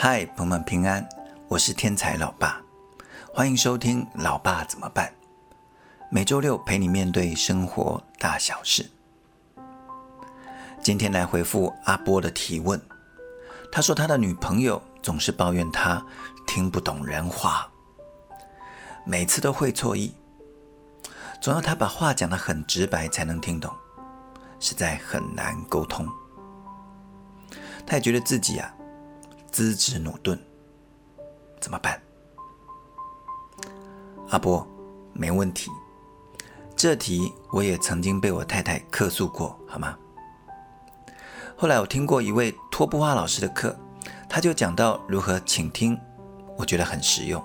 嗨，朋友们平安，我是天才老爸，欢迎收听《老爸怎么办》。每周六陪你面对生活大小事。今天来回复阿波的提问。他说他的女朋友总是抱怨他听不懂人话，每次都会错意，总要他把话讲得很直白才能听懂，实在很难沟通。他也觉得自己啊。资质努钝，怎么办？阿波，没问题。这题我也曾经被我太太客诉过，好吗？后来我听过一位托布话老师的课，他就讲到如何倾听，我觉得很实用，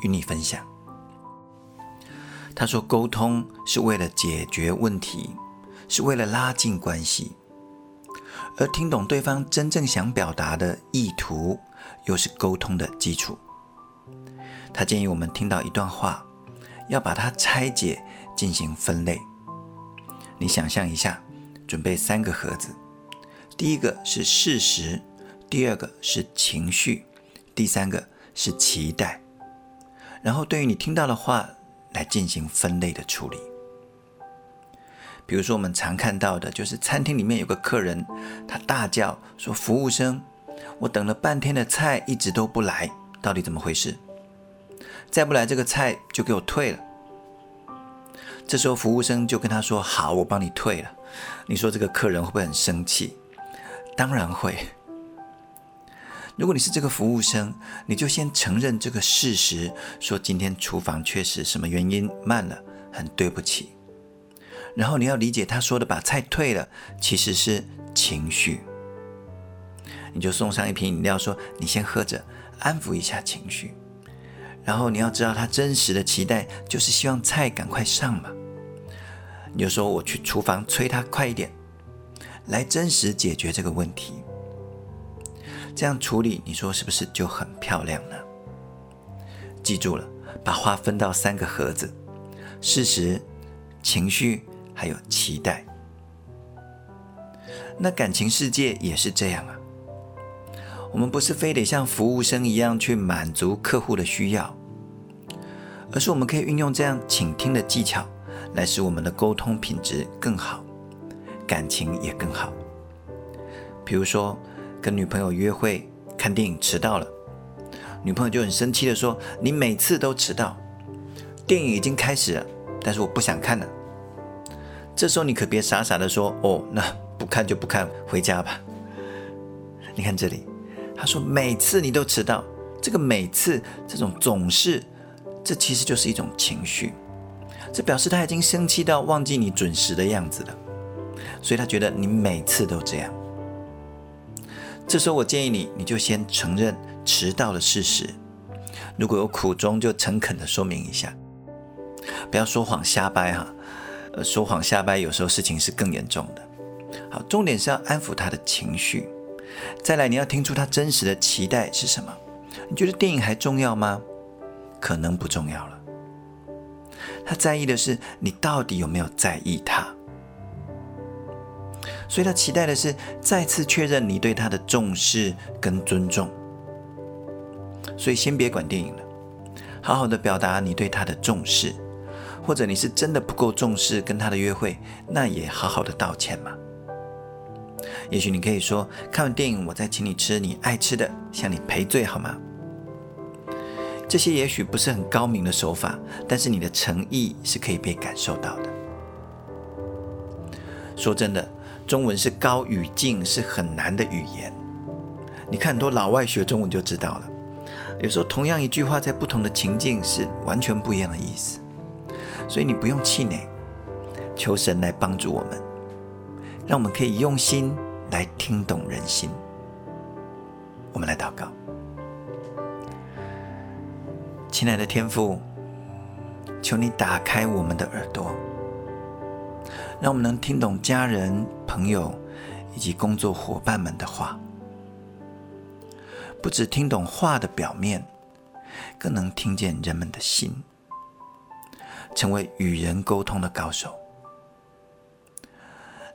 与你分享。他说，沟通是为了解决问题，是为了拉近关系。而听懂对方真正想表达的意图，又是沟通的基础。他建议我们听到一段话，要把它拆解进行分类。你想象一下，准备三个盒子，第一个是事实，第二个是情绪，第三个是期待。然后对于你听到的话来进行分类的处理。比如说，我们常看到的就是餐厅里面有个客人，他大叫说：“服务生，我等了半天的菜一直都不来，到底怎么回事？再不来这个菜就给我退了。”这时候服务生就跟他说：“好，我帮你退了。”你说这个客人会不会很生气？当然会。如果你是这个服务生，你就先承认这个事实，说今天厨房确实什么原因慢了，很对不起。然后你要理解他说的把菜退了，其实是情绪。你就送上一瓶饮料，说你先喝着，安抚一下情绪。然后你要知道他真实的期待就是希望菜赶快上嘛。你就说我去厨房催他快一点，来真实解决这个问题。这样处理，你说是不是就很漂亮呢？记住了，把话分到三个盒子：事实、情绪。还有期待，那感情世界也是这样啊。我们不是非得像服务生一样去满足客户的需要，而是我们可以运用这样倾听的技巧，来使我们的沟通品质更好，感情也更好。比如说，跟女朋友约会看电影迟到了，女朋友就很生气的说：“你每次都迟到，电影已经开始了，但是我不想看了。”这时候你可别傻傻的说哦，那不看就不看，回家吧。你看这里，他说每次你都迟到，这个每次这种总是，这其实就是一种情绪，这表示他已经生气到忘记你准时的样子了，所以他觉得你每次都这样。这时候我建议你，你就先承认迟到的事实，如果有苦衷就诚恳的说明一下，不要说谎瞎掰哈。说谎瞎掰，有时候事情是更严重的。好，重点是要安抚他的情绪。再来，你要听出他真实的期待是什么？你觉得电影还重要吗？可能不重要了。他在意的是你到底有没有在意他。所以他期待的是再次确认你对他的重视跟尊重。所以先别管电影了，好好的表达你对他的重视。或者你是真的不够重视跟他的约会，那也好好的道歉嘛。也许你可以说，看完电影我再请你吃你爱吃的，向你赔罪好吗？这些也许不是很高明的手法，但是你的诚意是可以被感受到的。说真的，中文是高语境，是很难的语言。你看很多老外学中文就知道了，有时候同样一句话在不同的情境是完全不一样的意思。所以你不用气馁，求神来帮助我们，让我们可以用心来听懂人心。我们来祷告，亲爱的天父，求你打开我们的耳朵，让我们能听懂家人、朋友以及工作伙伴们的话，不只听懂话的表面，更能听见人们的心。成为与人沟通的高手，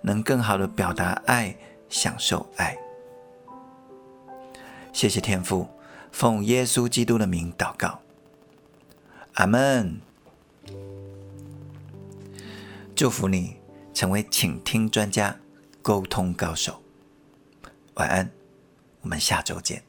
能更好的表达爱，享受爱。谢谢天父，奉耶稣基督的名祷告，阿门。祝福你成为倾听专家、沟通高手。晚安，我们下周见。